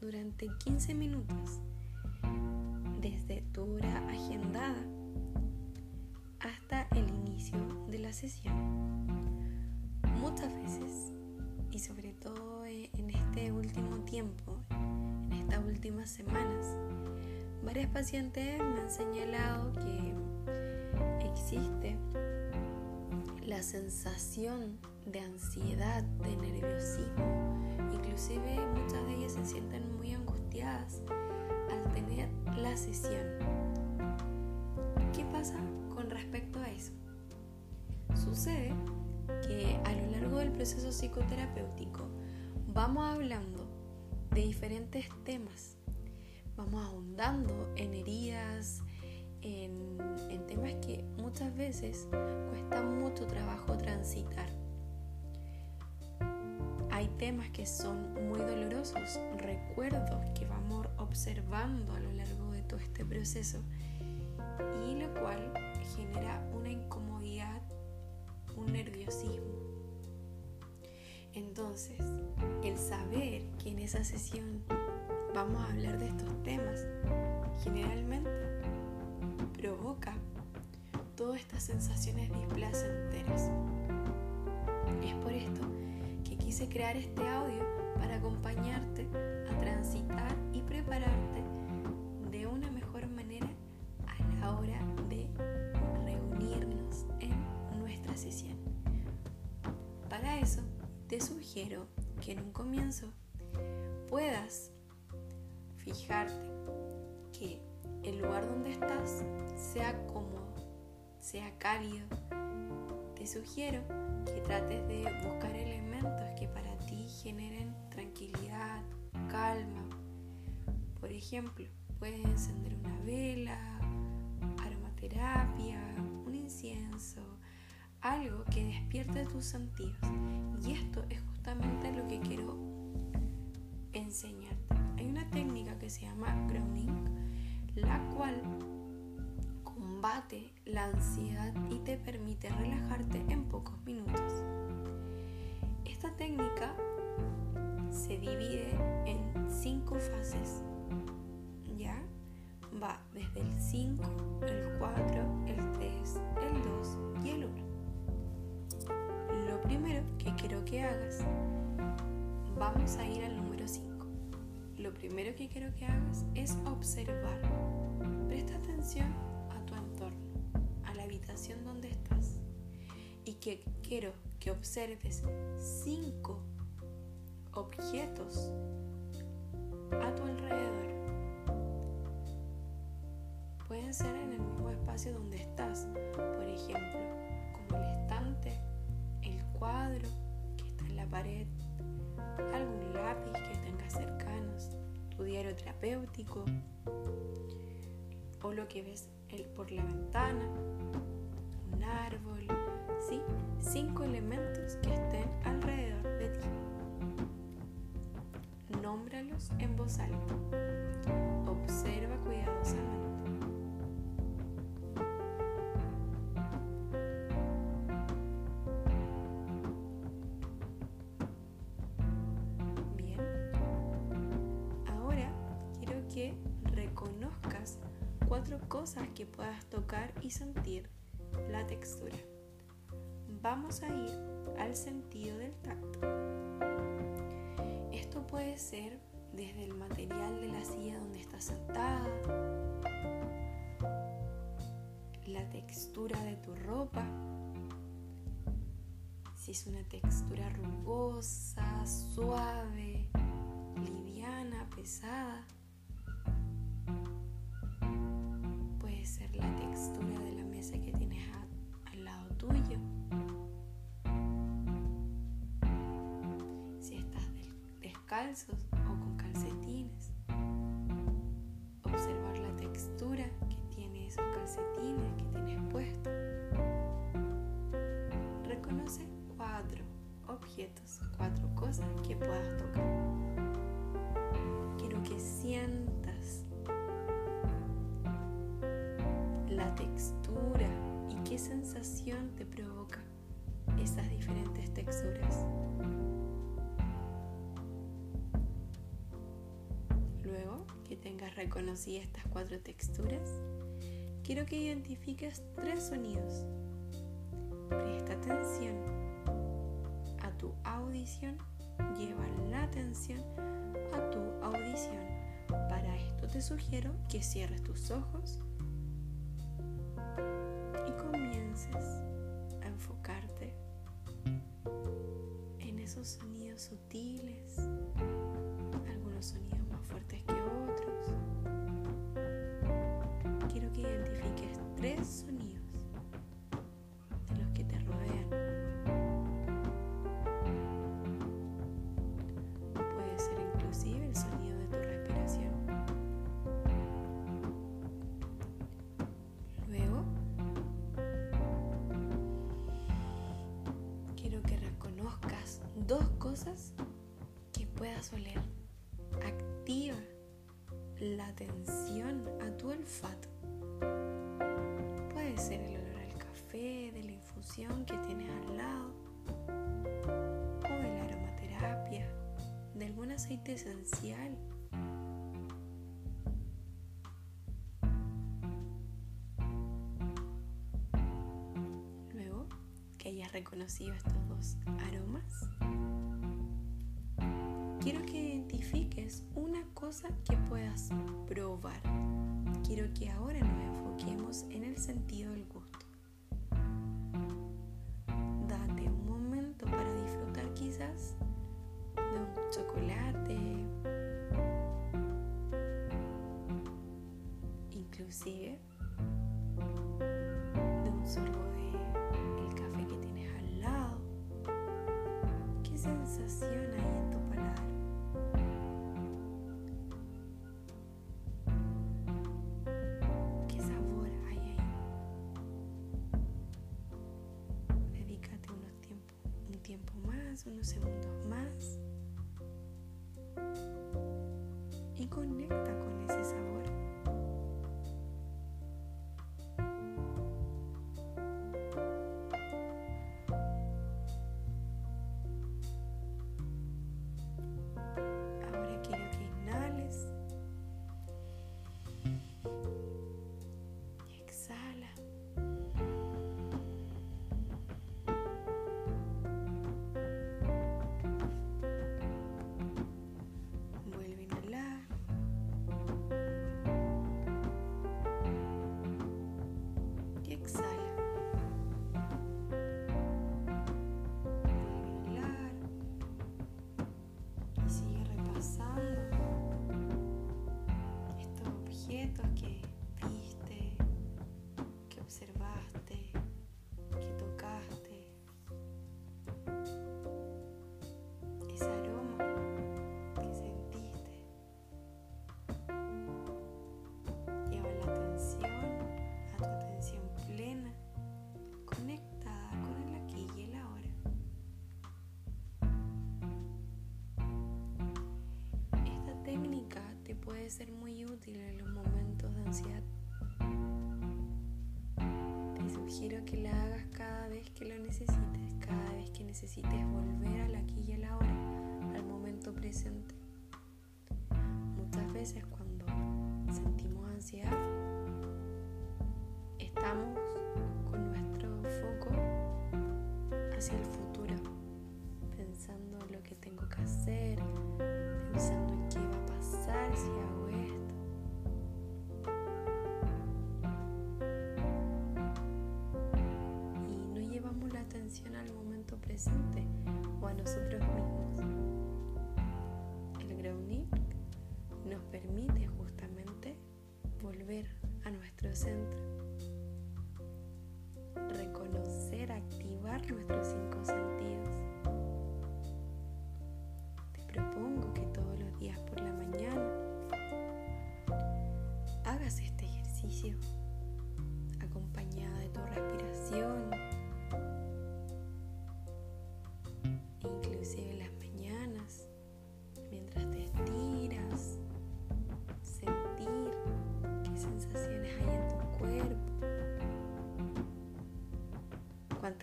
durante 15 minutos desde tu hora agendada hasta el inicio de la sesión. Muchas veces, y sobre todo en este último tiempo, en estas últimas semanas, varias pacientes me han señalado que existe la sensación de ansiedad, de nerviosismo, inclusive muchas de ellas se sienten muy angustiadas al tener la sesión. ¿Qué pasa con respecto a eso? Sucede que a lo largo del proceso psicoterapéutico vamos hablando de diferentes temas, vamos ahondando en heridas, en, en temas que muchas veces cuesta mucho trabajo transitar. Temas que son muy dolorosos, recuerdos que vamos observando a lo largo de todo este proceso y lo cual genera una incomodidad, un nerviosismo. Entonces, el saber que en esa sesión vamos a hablar de estos temas, generalmente provoca todas estas sensaciones displacenteras. Es por esto quise crear este audio para acompañarte a transitar y prepararte de una mejor manera a la hora de reunirnos en nuestra sesión. Para eso, te sugiero que en un comienzo puedas fijarte que el lugar donde estás sea cómodo, sea cálido. Te sugiero que trates de buscar elementos que para ti generen tranquilidad, calma. Por ejemplo, puedes encender una vela, aromaterapia, un incienso, algo que despierte tus sentidos. Y esto es justamente lo que quiero enseñarte. Hay una técnica que se llama grounding, la cual combate la ansiedad y te permite relajarte en pocos minutos. Esta técnica se divide en cinco fases. ¿Ya? Va desde el 5, el 4, el 3, el 2 y el 1. Lo primero que quiero que hagas, vamos a ir al número 5. Lo primero que quiero que hagas es observar. Presta atención donde estás. Y que quiero que observes cinco objetos a tu alrededor. Pueden ser en el mismo espacio donde estás, por ejemplo, como el estante, el cuadro que está en la pared, algún lápiz que tengas cercanos, tu diario terapéutico o lo que ves por la ventana, un árbol, ¿sí? Cinco elementos que estén alrededor de ti. Nómbralos en voz alta. Observa cuidadosamente. Bien. Ahora quiero que reconozcas cuatro cosas que puedas tocar y sentir la textura. Vamos a ir al sentido del tacto. Esto puede ser desde el material de la silla donde estás sentada, la textura de tu ropa, si es una textura rugosa, suave, liviana, pesada. O con calcetines. Observar la textura que tiene esos calcetines que tienes puestos. Reconoce cuatro objetos, cuatro cosas que puedas tocar. Quiero que sientas la textura y qué sensación te provoca esas diferentes texturas. Tengas reconocidas estas cuatro texturas, quiero que identifiques tres sonidos. Presta atención a tu audición, lleva la atención a tu audición. Para esto te sugiero que cierres tus ojos y comiences a enfocarte en esos sonidos sutiles, algunos sonidos más fuertes que Quiero que identifiques tres sonidos de los que te rodean. Puede ser inclusive el sonido de tu respiración. Luego, quiero que reconozcas dos cosas que puedas oler. Activa la atención a tu olfato. Que tienes al lado, o de la aromaterapia, de algún aceite esencial. Luego que hayas reconocido estos dos aromas, quiero que identifiques una cosa que puedas probar. Quiero que ahora nos enfoquemos en el sentido del gusto. Sensación hay en tu paladar? ¿Qué sabor hay ahí? Dedícate unos tiempo, un tiempo más, unos segundos puede ser muy útil en los momentos de ansiedad. Te sugiero que la hagas cada vez que lo necesites, cada vez que necesites volver al aquí y el ahora, al momento presente. Muchas veces cuando sentimos ansiedad, estamos con nuestro foco hacia el futuro, pensando en lo que tengo que hacer, o a nosotros mismos. El grounding nos permite justamente volver a nuestro centro,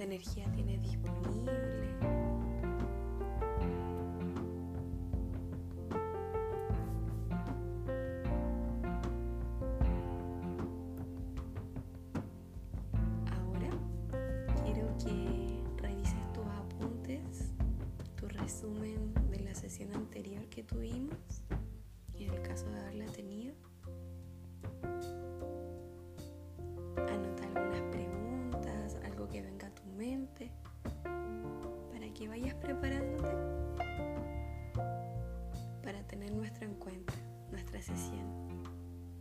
cuánta energía tienes disponible. Ahora quiero que revises tus apuntes, tu resumen de la sesión anterior que tuvimos, en el caso de haberla tenido.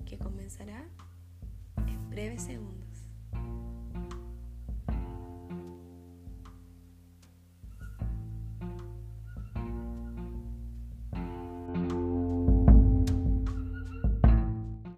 que comenzará en breves segundos.